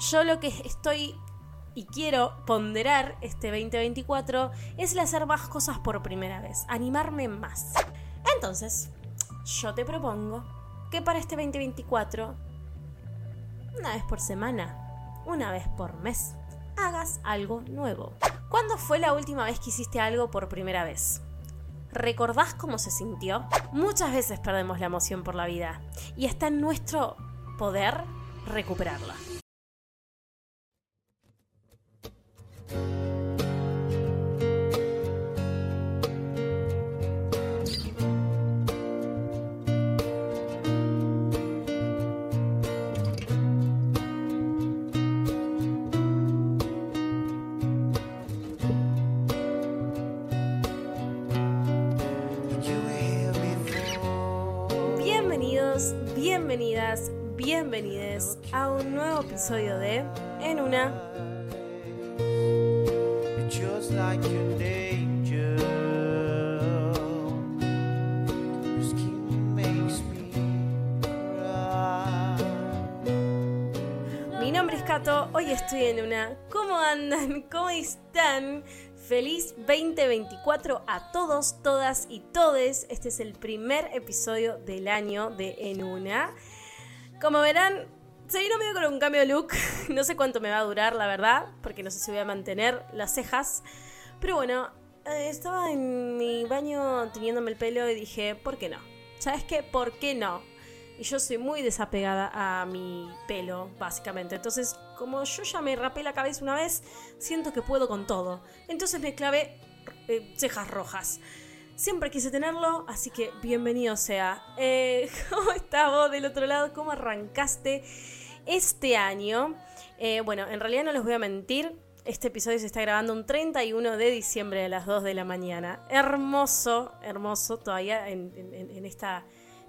yo lo que estoy y quiero ponderar este 2024 es el hacer más cosas por primera vez, animarme más. Entonces, yo te propongo que para este 2024, una vez por semana, una vez por mes, hagas algo nuevo. ¿Cuándo fue la última vez que hiciste algo por primera vez? ¿Recordás cómo se sintió? Muchas veces perdemos la emoción por la vida y está en nuestro poder recuperarla. Bienvenidas, bienvenides a un nuevo episodio de En una Mi nombre es Kato, hoy estoy en una. ¿Cómo andan? ¿Cómo están? Feliz 2024 a todos, todas y todes. Este es el primer episodio del año de En Una. Como verán, se vino medio con un cambio de look. No sé cuánto me va a durar, la verdad, porque no sé si voy a mantener las cejas. Pero bueno, eh, estaba en mi baño teniéndome el pelo y dije, ¿por qué no? ¿Sabes qué? ¿Por qué no? Y yo soy muy desapegada a mi pelo, básicamente. Entonces, como yo ya me rapé la cabeza una vez, siento que puedo con todo. Entonces me clavé eh, cejas rojas. Siempre quise tenerlo, así que bienvenido sea. Eh, ¿Cómo estás vos del otro lado? ¿Cómo arrancaste este año? Bueno, en realidad no les voy a mentir. Este episodio se está grabando un 31 de diciembre a las 2 de la mañana. Hermoso, hermoso todavía en,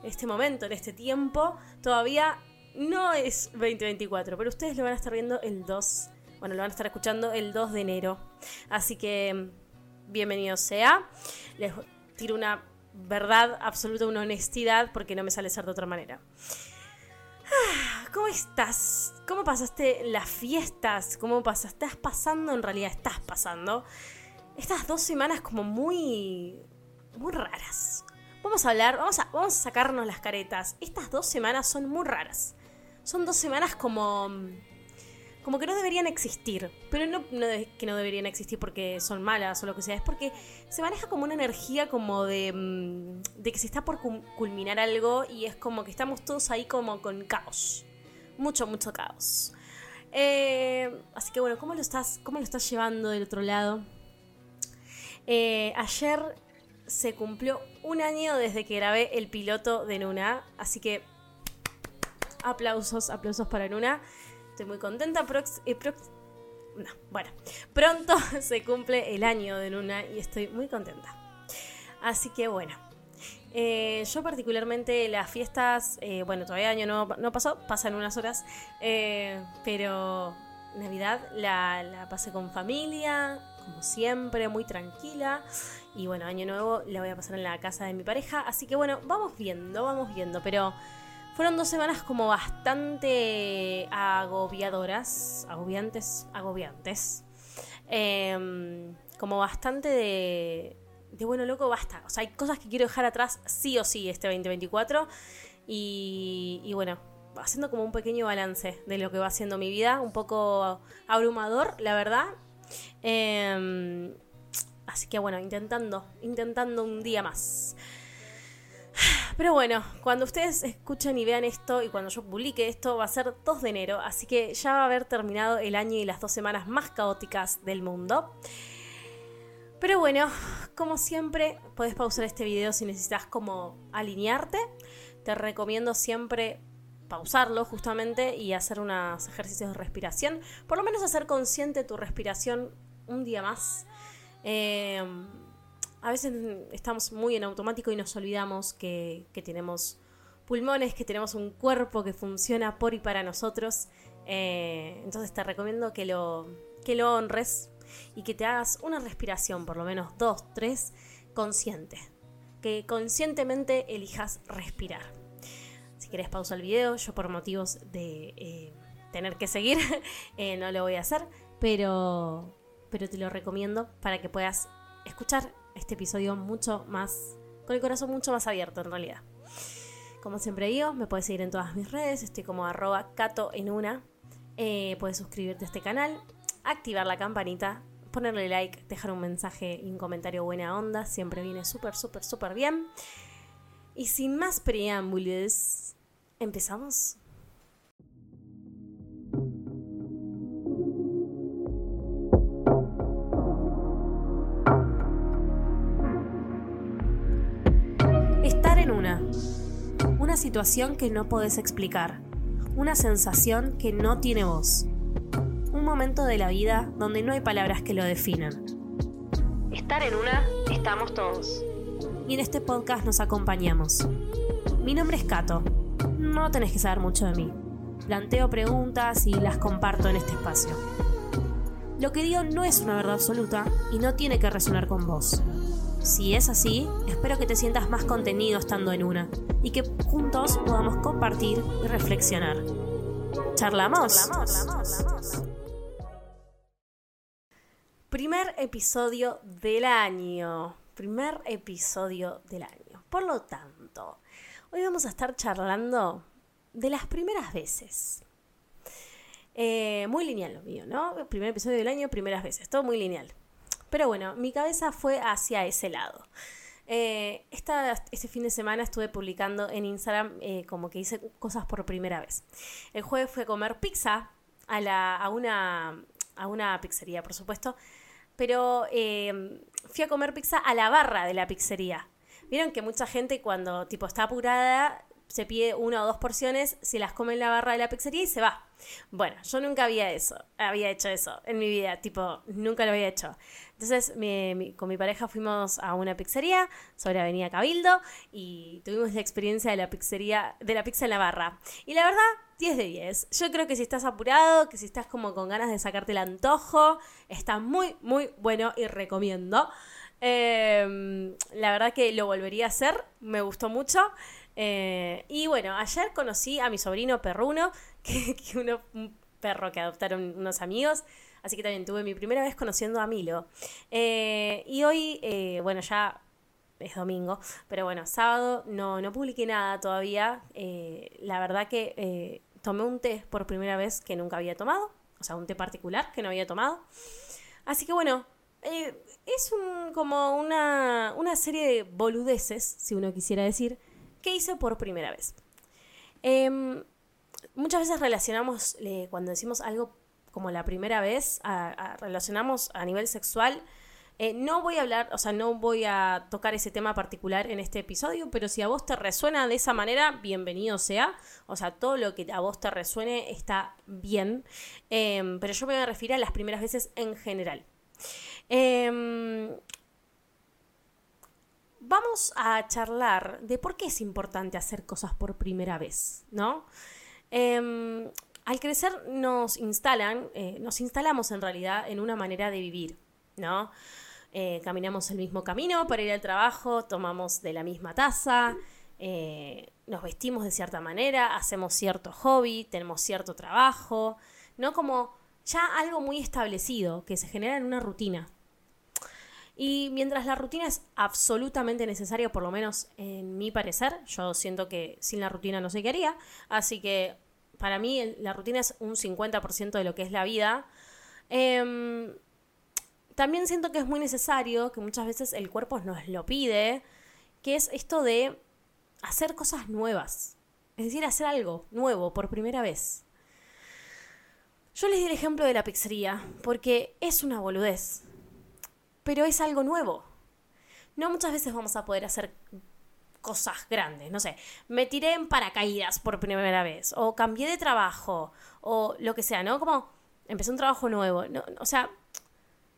este momento, en este tiempo. Todavía no es 2024, pero ustedes lo van a estar viendo el 2. Bueno, lo van a estar escuchando el 2 de enero. Así que bienvenido sea. Les tiro una verdad absoluta, una honestidad, porque no me sale ser de otra manera. Ah, ¿Cómo estás? ¿Cómo pasaste las fiestas? ¿Cómo pasaste? ¿Estás pasando? En realidad estás pasando. Estas dos semanas como muy... muy raras. Vamos a hablar, vamos a, vamos a sacarnos las caretas. Estas dos semanas son muy raras. Son dos semanas como... como que no deberían existir. Pero no, no de- que no deberían existir porque son malas o lo que sea. Es porque se maneja como una energía como de, mm, de que se está por culminar algo y es como que estamos todos ahí como con caos. Mucho, mucho caos. Eh, así que bueno, ¿cómo lo estás, cómo lo estás llevando del otro lado? Eh, ayer se cumplió un año desde que grabé el piloto de Nuna, así que aplausos, aplausos para Nuna. Estoy muy contenta. Eh, no, bueno, pronto se cumple el año de Nuna y estoy muy contenta. Así que bueno, eh, yo particularmente las fiestas, eh, bueno, todavía año no, pasó, pasan unas horas, eh, pero Navidad la, la pasé con familia, como siempre, muy tranquila. Y bueno, año nuevo la voy a pasar en la casa de mi pareja. Así que bueno, vamos viendo, vamos viendo. Pero fueron dos semanas como bastante agobiadoras, agobiantes, agobiantes. Em, como bastante de, de, bueno, loco, basta. O sea, hay cosas que quiero dejar atrás sí o sí este 2024. Y, y bueno, haciendo como un pequeño balance de lo que va haciendo mi vida. Un poco abrumador, la verdad. Em, así que bueno, intentando, intentando un día más. Pero bueno, cuando ustedes escuchen y vean esto y cuando yo publique esto va a ser 2 de enero, así que ya va a haber terminado el año y las dos semanas más caóticas del mundo. Pero bueno, como siempre, puedes pausar este video si necesitas como alinearte. Te recomiendo siempre pausarlo justamente y hacer unos ejercicios de respiración. Por lo menos hacer consciente tu respiración un día más. Eh, a veces estamos muy en automático y nos olvidamos que, tenemos pulmones, que tenemos un cuerpo que funciona por y para nosotros. Eh, entonces te recomiendo que lo honres y que te hagas una respiración, por lo menos dos, tres, consciente. Que conscientemente elijas respirar. Si querés pausa el video, yo por motivos de, eh, tener que seguir, eh, no lo voy a hacer, pero, pero te lo recomiendo para que puedas escuchar este episodio mucho más, con el corazón mucho más abierto en realidad. Como siempre digo, me puedes seguir en todas mis redes, estoy como arroba cato en una. Eh, puedes suscribirte a este canal, activar la campanita, ponerle like, dejar un mensaje y un comentario buena onda, siempre viene súper, súper, súper bien. Y sin más preámbulos, ¿empezamos? Estar en una. Una situación que no podés explicar. Una sensación que no tiene voz. Momento de la vida donde no hay palabras que lo definan. Estar en una, estamos todos. Y en este podcast nos acompañamos. Mi nombre es Cato. No tenés que saber mucho de mí. Planteo preguntas y las comparto en este espacio. Lo que digo no es una verdad absoluta y no tiene que resonar con vos. Si es así, espero que te sientas más contenido estando en una y que juntos podamos compartir y reflexionar. ¿Charlamos? Primer episodio del año. Primer episodio del año. Por lo tanto, hoy vamos a estar charlando de las primeras veces. Eh, muy lineal lo mío, ¿no? Primer episodio del año, primeras veces. Todo muy lineal. Pero bueno, mi cabeza fue hacia ese lado. Eh, este fin de semana estuve publicando en Instagram eh, como que hice cosas por primera vez. El jueves fue a comer pizza a, la, a, una, a una pizzería, por supuesto. Pero eh, fui a comer pizza a la barra de la pizzería. Vieron que mucha gente cuando tipo está apurada se pide una o dos porciones, se las come en la barra de la pizzería y se va. Bueno, yo nunca había eso, había hecho eso en mi vida, tipo, nunca lo había hecho. Entonces, mi- mi- con mi pareja fuimos a una pizzería sobre Avenida Cabildo y tuvimos la experiencia de la pizzería, de la pizza en la barra. Y la verdad, 10 de 10. Yo creo que si estás apurado, que si estás como con ganas de sacarte el antojo, está muy, muy bueno y recomiendo. Eh, la verdad que lo volvería a hacer, me gustó mucho. Eh, y bueno, ayer conocí a mi sobrino perruno, que, un perro que adoptaron unos amigos. Así que también tuve mi primera vez conociendo a Milo. Eh, y hoy, eh, bueno, ya es domingo, pero bueno, sábado no, no publiqué nada todavía. La verdad que tomé un té por primera vez que nunca había tomado, o sea, un té particular que no había tomado. Así que bueno, es un, como una, una serie de boludeces, si uno quisiera decir, que hice por primera vez. Em, muchas veces relacionamos, eh, cuando decimos algo como la primera vez, relacionamos a nivel sexual. Eh, no voy a hablar, o sea, no voy a tocar ese tema particular en este episodio, pero si a vos te resuena de esa manera, bienvenido sea. O sea, todo lo que a vos te resuene está bien. Em, pero yo me referir a las primeras veces en general. Em, vamos a charlar de por qué es importante hacer cosas por primera vez, ¿no? Em, al crecer nos instalan, eh, nos instalamos en realidad en una manera de vivir, ¿no? Eh, caminamos el mismo camino para ir al trabajo, tomamos de la misma taza, eh, nos vestimos de cierta manera, hacemos cierto hobby, tenemos cierto trabajo, ¿no? Como ya algo muy establecido que se genera en una rutina. Y mientras la rutina es absolutamente necesaria, por lo menos en mi parecer, yo siento que sin la rutina no sé qué haría, así que para mí la rutina es un 50% de lo que es la vida. Em, también siento que es muy necesario, que muchas veces el cuerpo nos lo pide, que es esto de hacer cosas nuevas. Es decir, hacer algo nuevo por primera vez. Yo les di el ejemplo de la pizzería, porque es una boludez, pero es algo nuevo. No muchas veces vamos a poder hacer cosas grandes, no sé, me tiré en paracaídas por primera vez, o cambié de trabajo, o lo que sea, ¿no? Como empecé un trabajo nuevo, no, o sea,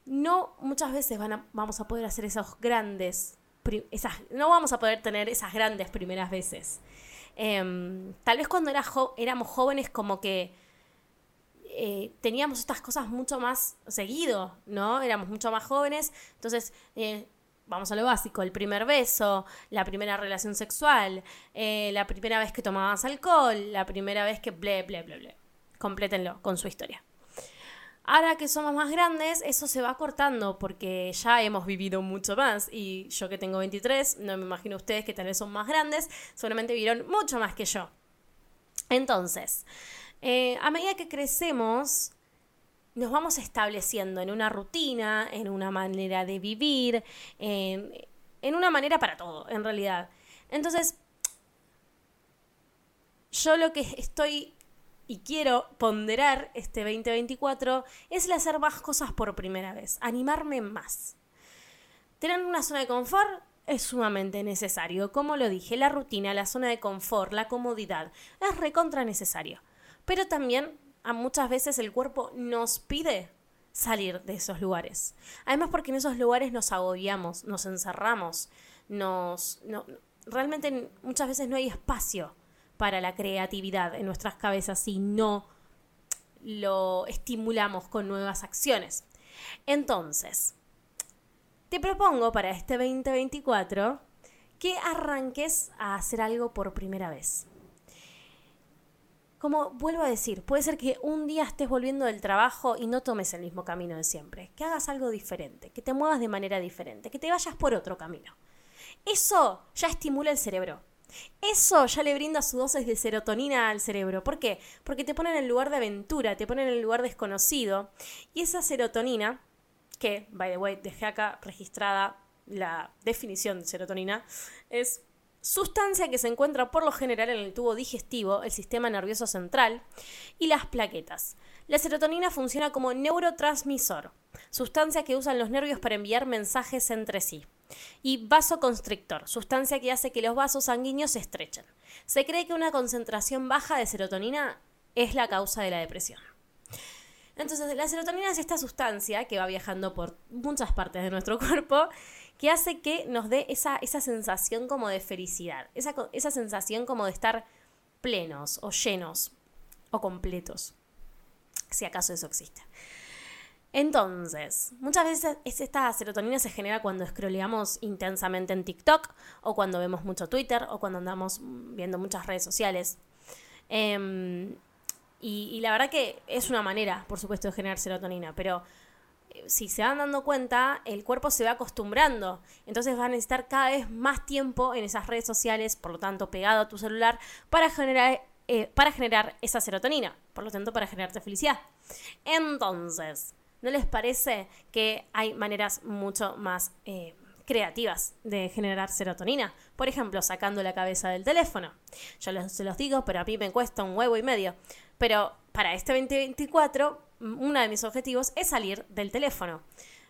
no muchas veces van vamos a poder hacer esos grandes, esas, no vamos a poder tener esas grandes primeras veces. Em, tal vez cuando era éramos jóvenes como que eh, teníamos estas cosas mucho más seguido, ¿no? Éramos mucho más jóvenes, entonces eh, vamos a lo básico, el primer beso, la primera relación sexual, eh, la primera vez que tomabas alcohol, la primera vez que ble, ble, ble, ble. complétenlo con su historia. Ahora que somos más grandes, eso se va cortando porque ya hemos vivido mucho más. Y yo que tengo 23, no me imagino ustedes que tal vez son más grandes, seguramente vivieron mucho más que yo. Entonces, eh, a medida que crecemos, nos vamos estableciendo en una rutina, en una manera de vivir, en, en una manera para todo, en realidad. Entonces, yo lo que estoy y quiero ponderar este 2024 es el hacer más cosas por primera vez, animarme más. Tener una zona de confort es sumamente necesario. Como lo dije, la rutina, la zona de confort, la comodidad es recontra necesario. Pero también a muchas veces el cuerpo nos pide salir de esos lugares. Además porque en esos lugares nos agobiamos, nos encerramos, nos no, realmente muchas veces no hay espacio para la creatividad en nuestras cabezas si no lo estimulamos con nuevas acciones. Entonces, te propongo para este 2024 que arranques a hacer algo por primera vez. Como vuelvo a decir, puede ser que un día estés volviendo del trabajo y no tomes el mismo camino de siempre, que hagas algo diferente, que te muevas de manera diferente, que te vayas por otro camino. Eso ya estimula el cerebro. Eso ya le brinda su dosis de serotonina al cerebro. ¿Por qué? Porque te pone en el lugar de aventura, te pone en el lugar desconocido. Y esa serotonina, que, by the way, dejé acá registrada la definición de serotonina, es sustancia que se encuentra por lo general en el tubo digestivo, el sistema nervioso central y las plaquetas. La serotonina funciona como neurotransmisor, sustancia que usan los nervios para enviar mensajes entre sí. Y vasoconstrictor, sustancia que hace que los vasos sanguíneos se estrechen. Se cree que una concentración baja de serotonina es la causa de la depresión. Entonces, la serotonina es esta sustancia que va viajando por muchas partes de nuestro cuerpo que hace que nos dé esa, esa sensación como de felicidad, esa, esa sensación como de estar plenos o llenos o completos, si acaso eso existe. Entonces, muchas veces esta serotonina se genera cuando scrolleamos intensamente en TikTok o cuando vemos mucho Twitter o cuando andamos viendo muchas redes sociales. Em, y, y, la verdad que es una manera, por supuesto, de generar serotonina, pero si se van dando cuenta, el cuerpo se va acostumbrando. Entonces va a necesitar cada vez más tiempo en esas redes sociales, por lo tanto pegado a tu celular, para generar, eh, para generar esa serotonina. Por lo tanto, para generarte felicidad. Entonces, ¿no les parece que hay maneras mucho más eh, creativas de generar serotonina? Por ejemplo, sacando la cabeza del teléfono. Yo se los digo, pero a mí me cuesta un huevo y medio. Pero para este 2024, uno de mis objetivos es salir del teléfono,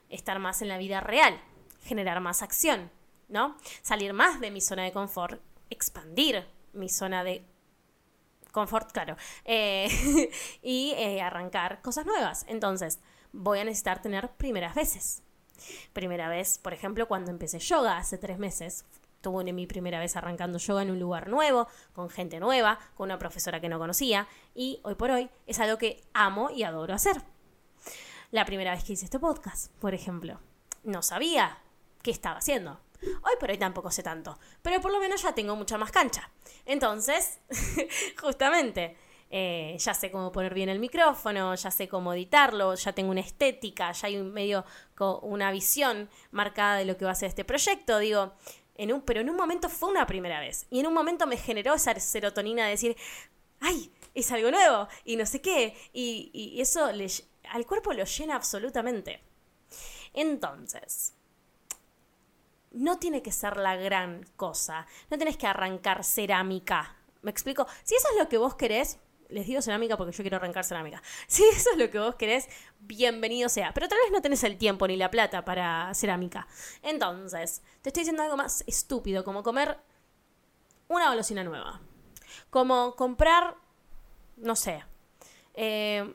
estar más en la vida real, generar más acción, ¿no? Salir más de mi zona de confort, expandir mi zona de confort, claro, eh, y eh, arrancar cosas nuevas. Entonces, voy a necesitar tener primeras veces. Primera vez, por ejemplo, cuando empecé yoga hace tres meses, tuve mi primera vez arrancando yoga en un lugar nuevo, con gente nueva, con una profesora que no conocía y hoy por hoy es algo que amo y adoro hacer. La primera vez que hice este podcast, por ejemplo, no sabía qué estaba haciendo. Hoy por hoy tampoco sé tanto, pero por lo menos ya tengo mucha más cancha. Entonces, justamente, eh, ya sé cómo poner bien el micrófono, ya sé cómo editarlo, ya tengo una estética, ya hay un medio, una visión marcada de lo que va a ser este proyecto. Digo, en un, pero en un momento fue una primera vez. Y en un momento me generó esa serotonina de decir, ¡ay! Es algo nuevo y no sé qué. Y, y eso le, al cuerpo lo llena absolutamente. Entonces, no tiene que ser la gran cosa. No tenés que arrancar cerámica. ¿Me explico? Si eso es lo que vos querés, les digo cerámica porque yo quiero arrancar cerámica. Si eso es lo que vos querés, bienvenido sea. Pero tal vez no tenés el tiempo ni la plata para cerámica. Entonces, te estoy diciendo algo más estúpido, como comer una golosina nueva. Como comprar, no sé, eh,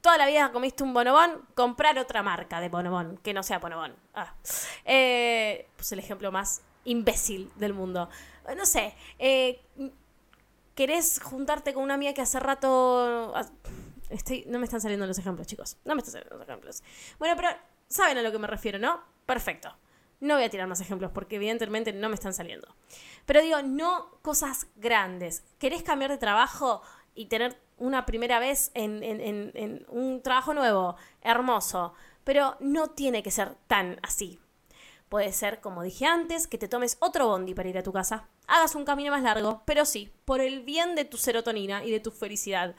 toda la vida comiste un bonobón, comprar otra marca de bonobón, que no sea bonobón. Pues el ejemplo más imbécil del mundo. No sé, eh, querés juntarte con una amiga que hace rato... Ah, estoy, no me están saliendo los ejemplos, chicos. No me están saliendo los ejemplos. Bueno, pero saben a lo que me refiero, ¿no? Perfecto. No voy a tirar más ejemplos porque evidentemente no me están saliendo. Pero digo, no cosas grandes. ¿Querés cambiar de trabajo? y tener una primera vez en, en- un trabajo nuevo, hermoso, pero no tiene que ser tan así. Puede ser, como dije antes, que te tomes otro bondi para ir a tu casa, hagas un camino más largo, pero sí, por el bien de tu serotonina y de tu felicidad.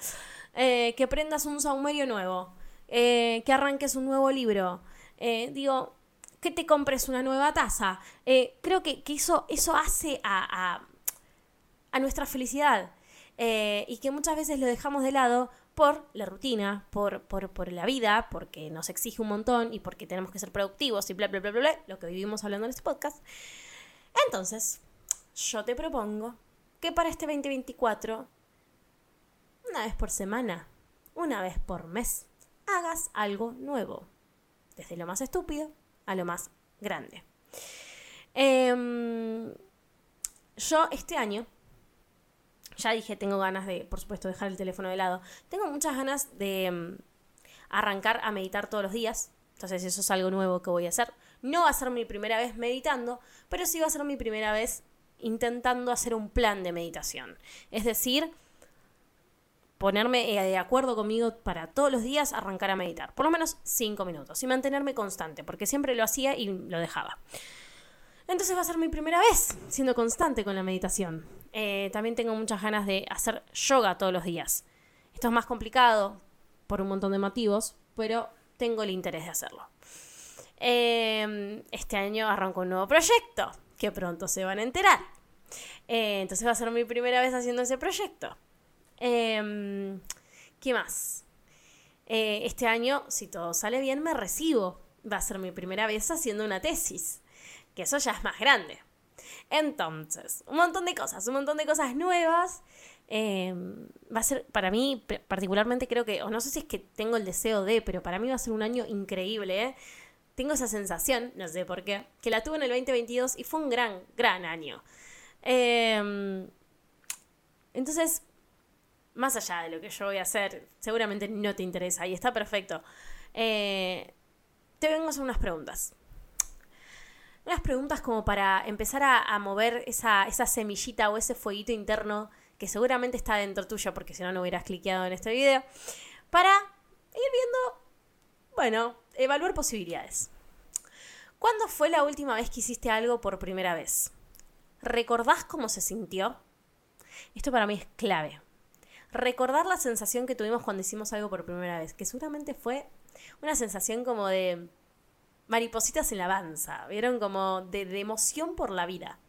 Eh, que prendas un saumerio nuevo, eh, que arranques un nuevo libro, eh, digo, que te compres una nueva taza. Creo que, eso, eso hace a, a- a nuestra felicidad y que muchas veces lo dejamos de lado por la rutina, por, por, por la vida, porque nos exige un montón y porque tenemos que ser productivos y bla, bla, bla, bla, bla, lo que vivimos hablando en este podcast. Entonces, yo te propongo que para este 2024, una vez por semana, una vez por mes, hagas algo nuevo. Desde lo más estúpido a lo más grande. Em, yo este año, ya dije, tengo ganas de, por supuesto, dejar el teléfono de lado. Tengo muchas ganas de mm, arrancar a meditar todos los días. Entonces eso es algo nuevo que voy a hacer. No va a ser mi primera vez meditando, pero sí va a ser mi primera vez intentando hacer un plan de meditación. Es decir, ponerme eh, de acuerdo conmigo para todos los días arrancar a meditar. Por lo menos cinco minutos. Y mantenerme constante, porque siempre lo hacía y lo dejaba. Entonces va a ser mi primera vez siendo constante con la meditación. Eh, también tengo muchas ganas de hacer yoga todos los días. Esto es más complicado por un montón de motivos, pero tengo el interés de hacerlo. Eh, este año arranco un nuevo proyecto que pronto se van a enterar. Eh, entonces va a ser mi primera vez haciendo ese proyecto. Eh, ¿Qué más? Eh, este año, si todo sale bien, me recibo. Va a ser mi primera vez haciendo una tesis, que eso ya es más grande. Entonces, un montón de cosas, un montón de cosas nuevas. Eh, va a ser, para mí, particularmente creo que, o no sé si es que tengo el deseo de, pero para mí va a ser un año increíble. ¿eh? Tengo esa sensación, no sé por qué, que la tuve en el 2022 y fue un gran, gran año. Eh, entonces, más allá de lo que yo voy a hacer, seguramente no te interesa y está perfecto. Eh, te vengo a hacer unas preguntas. Unas preguntas como para empezar a, mover esa, esa semillita o ese fueguito interno que seguramente está dentro tuyo, porque si no, no hubieras cliqueado en este video, para ir viendo, bueno, evaluar posibilidades. ¿Cuándo fue la última vez que hiciste algo por primera vez? ¿Recordás cómo se sintió? Esto para mí es clave. Recordar la sensación que tuvimos cuando hicimos algo por primera vez, que seguramente fue una sensación como de maripositas en la panza, ¿vieron? Como de, de emoción por la vida.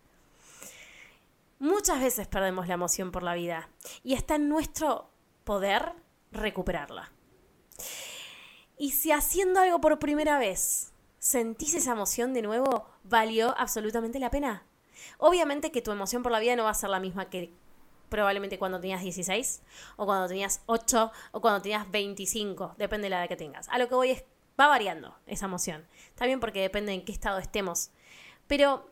Muchas veces perdemos la emoción por la vida y está en nuestro poder recuperarla. Y si haciendo algo por primera vez sentís esa emoción de nuevo, valió absolutamente la pena. Obviamente que tu emoción por la vida no va a ser la misma que probablemente cuando tenías 16, o cuando tenías 8, o cuando tenías 25, depende de la edad que tengas. A lo que voy es, va variando esa emoción. También porque depende en qué estado estemos. Pero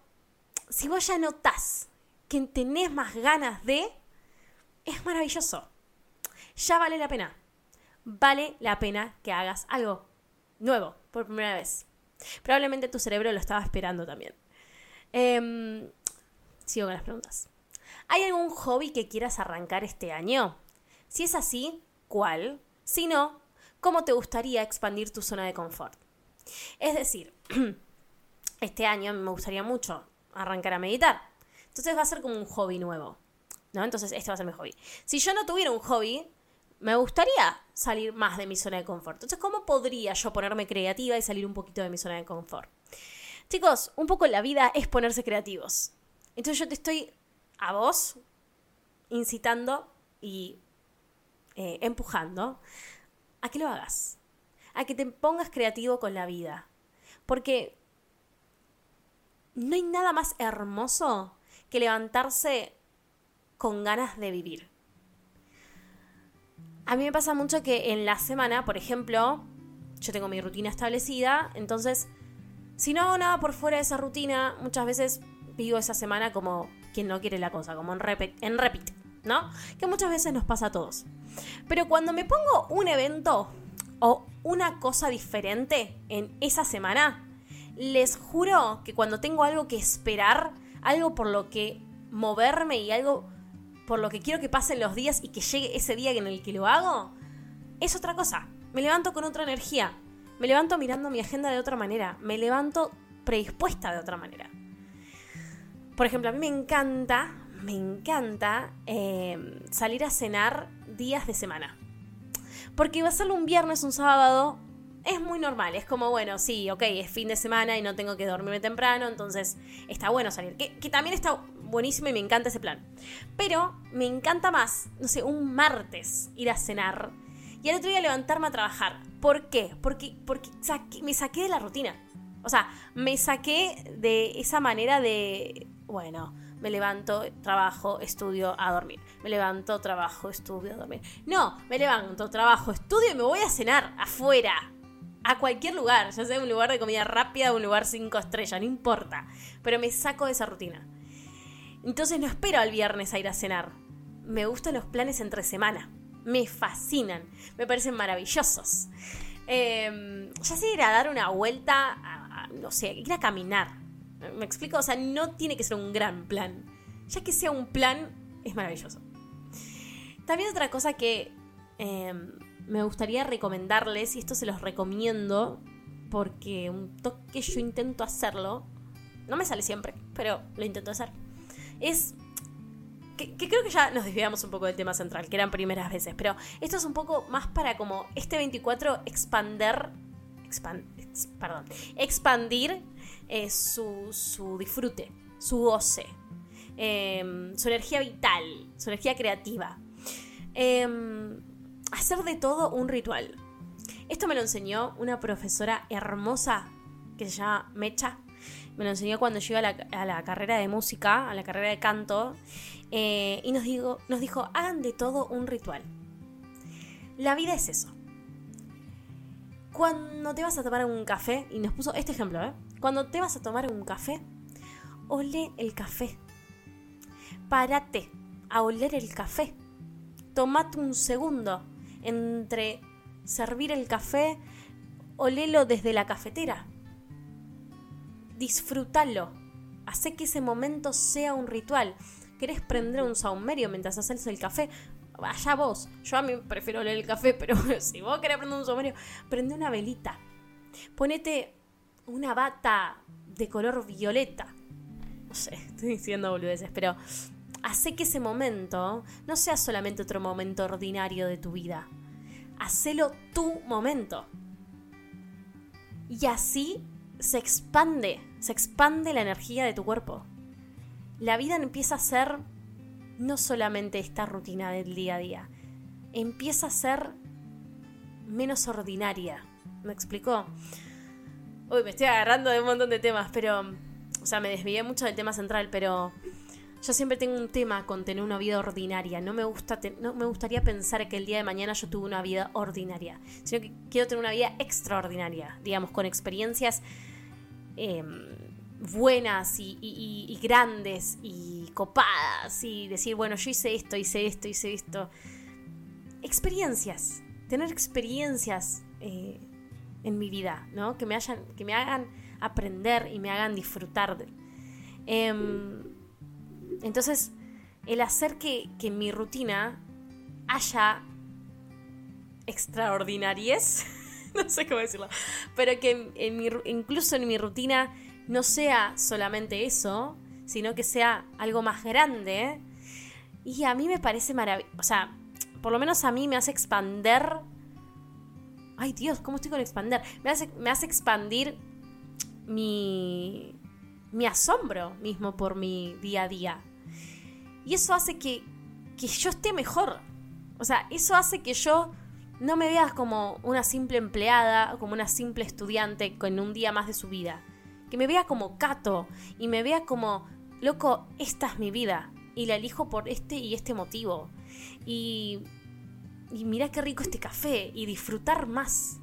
si vos ya notás que tenés más ganas de, es maravilloso. Ya vale la pena. Vale la pena que hagas algo nuevo por primera vez. Probablemente tu cerebro lo estaba esperando también. Em, sigo con las preguntas. ¿Hay algún hobby que quieras arrancar este año? Si es así, ¿cuál? Si no, ¿cómo te gustaría expandir tu zona de confort? Es decir, este año me gustaría mucho arrancar a meditar. Entonces va a ser como un hobby nuevo. ¿No? Entonces este va a ser mi hobby. Si yo no tuviera un hobby, me gustaría salir más de mi zona de confort. Entonces, ¿cómo podría yo ponerme creativa y salir un poquito de mi zona de confort? Chicos, un poco la vida es ponerse creativos. Entonces yo te estoy a vos incitando y eh, empujando a que lo hagas. A que te pongas creativo con la vida. Porque no hay nada más hermoso que levantarse con ganas de vivir. A mí me pasa mucho que en la semana, por ejemplo, yo tengo mi rutina establecida, entonces, si no hago nada por fuera de esa rutina, muchas veces vivo esa semana como quien no quiere la cosa, como en repeat, ¿no? Que muchas veces nos pasa a todos. Pero cuando me pongo un evento o una cosa diferente en esa semana, les juro que cuando tengo algo que esperar, algo por lo que moverme y algo por lo que quiero que pasen los días y que llegue ese día en el que lo hago, es otra cosa. Me levanto con otra energía. Me levanto mirando mi agenda de otra manera. Me levanto predispuesta de otra manera. Por ejemplo, a mí me encanta, me encanta eh, salir a cenar días de semana. Porque va a ser un viernes, un sábado, es muy normal. Es como, bueno, sí, ok, es fin de semana y no tengo que dormirme temprano, entonces está bueno salir. Que, que también está buenísimo y me encanta ese plan. Pero me encanta más, no sé, un martes ir a cenar y al otro día levantarme a trabajar. ¿Por qué? Porque, porque me saqué de la rutina. O sea, me saqué de esa manera de, bueno, me levanto, trabajo, estudio, a dormir. Me levanto, trabajo, estudio, a dormir. No, me levanto, trabajo, estudio y me voy a cenar afuera. A cualquier lugar, ya sea un lugar de comida rápida o un lugar cinco estrellas, no importa. Pero me saco de esa rutina. Entonces no espero al viernes a ir a cenar. Me gustan los planes entre semana. Me fascinan. Me parecen maravillosos. Em, ya sea ir a dar una vuelta, a, no sé, ir a caminar. ¿Me explico? O sea, no tiene que ser un gran plan. Ya que sea un plan, es maravilloso. También otra cosa que em, me gustaría recomendarles, y esto se los recomiendo, porque un toque yo intento hacerlo, no me sale siempre, pero lo intento hacer, es que, creo que ya nos desviamos un poco del tema central, que eran primeras veces, pero esto es un poco más para como este 24 expander, perdón, expandir eh, su, disfrute, su goce, em, su energía vital, su energía creativa. Em, hacer de todo un ritual. Esto me lo enseñó una profesora hermosa que se llama Mecha. Me lo enseñó cuando yo iba a la, carrera de música, a la carrera de canto. Eh, y nos, nos dijo, hagan de todo un ritual. La vida es eso. Cuando te vas a tomar un café, y nos puso este ejemplo, ¿eh? Cuando te vas a tomar un café, ole el café. Párate a oler el café. Tomate un segundo entre servir el café, olelo desde la cafetera. Disfrútalo. Hace que ese momento sea un ritual. ¿Querés prender un saumerio mientras haces el café? Vaya vos. Yo a mí prefiero oler el café, pero si vos querés prender un saumerio, prende una velita. Ponete una bata de color violeta. No sé, estoy diciendo boludeces, pero hace que ese momento no sea solamente otro momento ordinario de tu vida. Hacelo tu momento. Y así se expande, se expande la energía de tu cuerpo. La vida empieza a ser no solamente esta rutina del día a día, empieza a ser menos ordinaria. ¿Me explicó? Uy, me estoy agarrando de un montón de temas, pero. O sea, me desvié mucho del tema central, pero. Yo siempre tengo un tema con tener una vida ordinaria. No me, gusta no me gustaría pensar que el día de mañana yo tuve una vida ordinaria, sino que quiero tener una vida extraordinaria, digamos, con experiencias em, buenas y, y, grandes y copadas y decir, bueno, yo hice esto, hice esto, hice esto. Experiencias, tener experiencias eh, en mi vida, ¿no? Que me, hayan, que me hagan aprender y me hagan disfrutar. Em, entonces, el hacer que, que en mi rutina haya extraordinariez, no sé cómo decirlo, pero que en, mi, incluso en mi rutina no sea solamente eso, sino que sea algo más grande. Y a mí me parece maravilloso, o sea, por lo menos a mí me hace expander Ay Dios, ¿cómo estoy con expander? Me hace, me hace expandir mi, mi asombro mismo por mi día a día. Y eso hace que, que yo esté mejor. O sea, eso hace que yo no me vea como una simple empleada, como una simple estudiante con un día más de su vida. Que me vea como Cato y me vea como, loco, esta es mi vida y la elijo por este y este motivo. Y y mira qué rico este café y disfrutar más.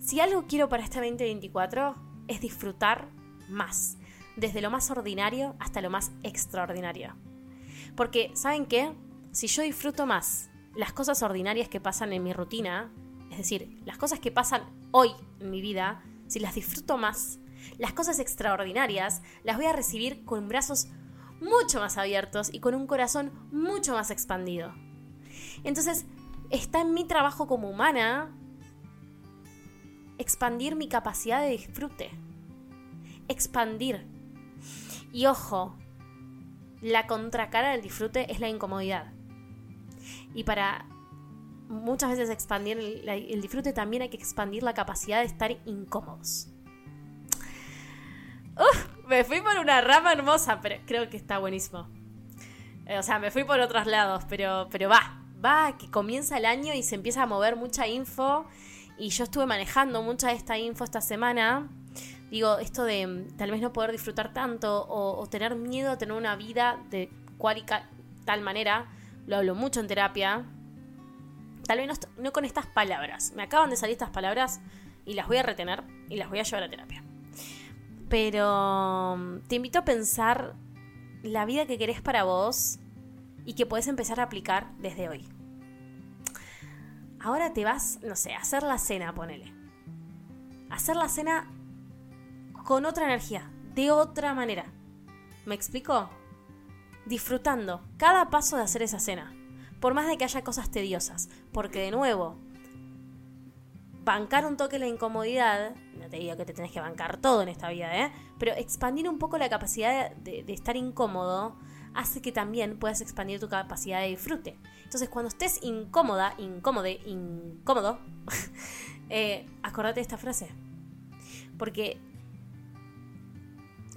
Si algo quiero para este 2024 es disfrutar más, desde lo más ordinario hasta lo más extraordinario. Porque, ¿saben qué? Si yo disfruto más las cosas ordinarias que pasan en mi rutina, es decir, las cosas que pasan hoy en mi vida, si las disfruto más, las cosas extraordinarias las voy a recibir con brazos mucho más abiertos y con un corazón mucho más expandido. Entonces, está en mi trabajo como humana expandir mi capacidad de disfrute. Expandir. Y ojo, la contracara del disfrute es la incomodidad. Y para muchas veces expandir el, disfrute también hay que expandir la capacidad de estar incómodos. Me fui por una rama hermosa, pero creo que está buenísimo. Eh, o sea, me fui por otros lados, pero, pero va, va, que comienza el año y se empieza a mover mucha info. Y yo estuve manejando mucha de esta info esta semana. Digo, esto de mm, tal vez no poder disfrutar tanto o, tener miedo a tener una vida de cual y tal manera. Lo hablo mucho en terapia. Tal vez no, no con estas palabras. Me acaban de salir estas palabras y las voy a retener y las voy a llevar a terapia. Pero mm, te invito a pensar la vida que querés para vos y que puedes empezar a aplicar desde hoy. Ahora te vas, no sé, a hacer la cena, ponele. Hacer la cena con otra energía, de otra manera. ¿Me explico? Disfrutando cada paso de hacer esa cena, por más de que haya cosas tediosas, porque de nuevo, bancar un toque la incomodidad, no te digo que te tenés que bancar todo en esta vida, ¿eh? pero expandir un poco la capacidad de, de estar incómodo hace que también puedas expandir tu capacidad de disfrute. Entonces, cuando estés incómoda, incómode, incómodo, eh, acordate de esta frase. Porque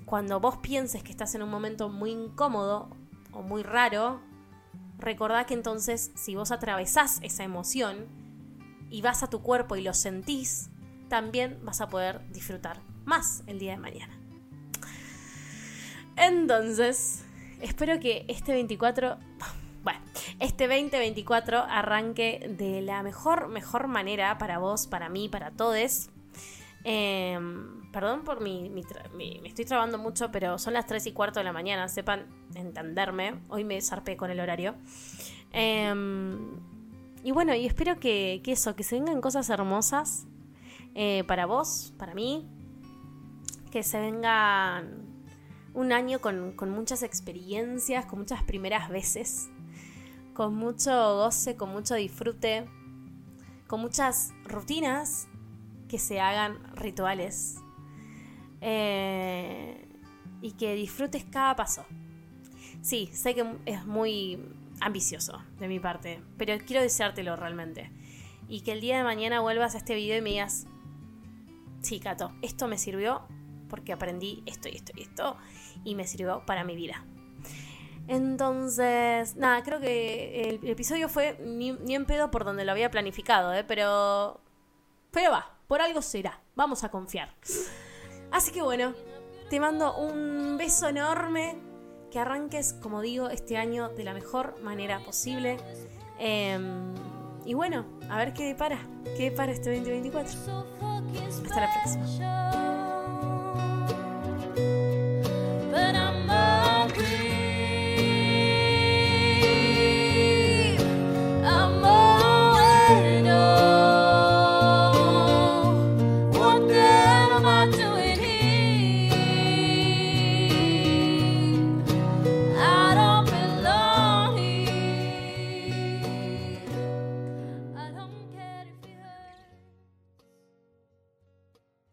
cuando vos pienses que estás en un momento muy incómodo o muy raro, recordá que entonces si vos atravesás esa emoción y vas a tu cuerpo y lo sentís, también vas a poder disfrutar más el día de mañana. Entonces, espero que este 24, bueno, este 2024 arranque de la mejor, mejor manera para vos, para mí, para todos. Em, perdón por mi, Me estoy trabando mucho, pero son las 3 y cuarto de la mañana, sepan entenderme. Hoy me zarpé con el horario. Em, y bueno, y espero que, eso, que se vengan cosas hermosas eh, para vos, para mí. Que se vengan un año con, con muchas experiencias, con muchas primeras veces, con mucho goce, con mucho disfrute, con muchas rutinas que se hagan rituales eh, y que disfrutes cada paso. Sí, sé que es muy ambicioso de mi parte, pero quiero deseártelo realmente. Y que el día de mañana vuelvas a este video y me digas, sí, Cato, esto me sirvió porque aprendí esto y esto y esto y me sirvió para mi vida. Entonces, nada, creo que el episodio fue ni, en pedo por donde lo había planificado, ¿eh? pero, pero va, por algo será, vamos a confiar. Así que bueno, te mando un beso enorme, que arranques, como digo, este año de la mejor manera posible. Em, y bueno, a ver qué depara, qué depara este 2024. Hasta la próxima.